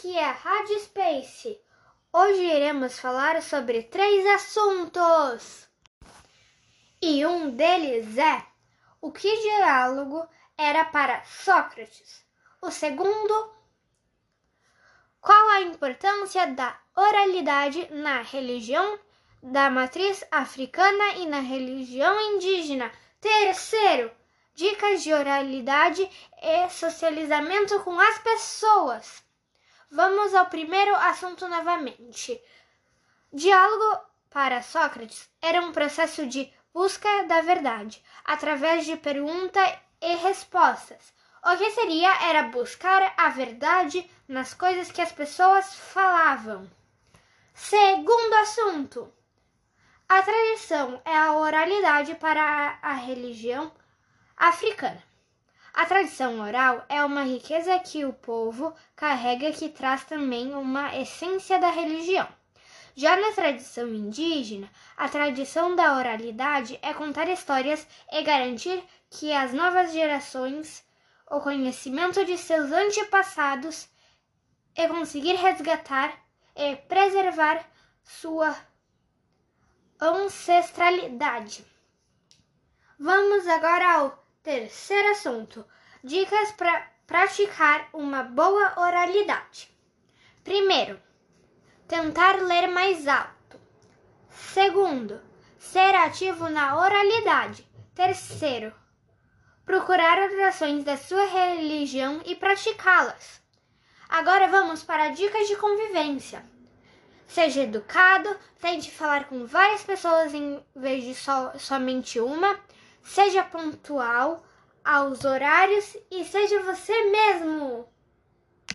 aqui é a Rádio Space. Hoje iremos falar sobre três assuntos. E um deles é o que diálogo era para Sócrates. O segundo, qual a importância da oralidade na religião da matriz africana e na religião indígena. Terceiro, dicas de oralidade e socializamento com as pessoas. Vamos ao primeiro assunto novamente. Diálogo para Sócrates era um processo de busca da verdade, através de pergunta e respostas. O que seria era buscar a verdade nas coisas que as pessoas falavam. Segundo assunto. A tradição é a oralidade para a religião africana. A tradição oral é uma riqueza que o povo carrega que traz também uma essência da religião. Já na tradição indígena, a tradição da oralidade é contar histórias e garantir que as novas gerações o conhecimento de seus antepassados e conseguir resgatar e preservar sua ancestralidade. Vamos agora ao terceiro assunto: dicas para praticar uma boa oralidade. Primeiro, tentar ler mais alto. Segundo, ser ativo na oralidade. Terceiro, procurar orações da sua religião e praticá-las. Agora vamos para dicas de convivência. Seja educado, tente falar com várias pessoas em vez de só, somente uma. Seja pontual aos horários e seja você mesmo.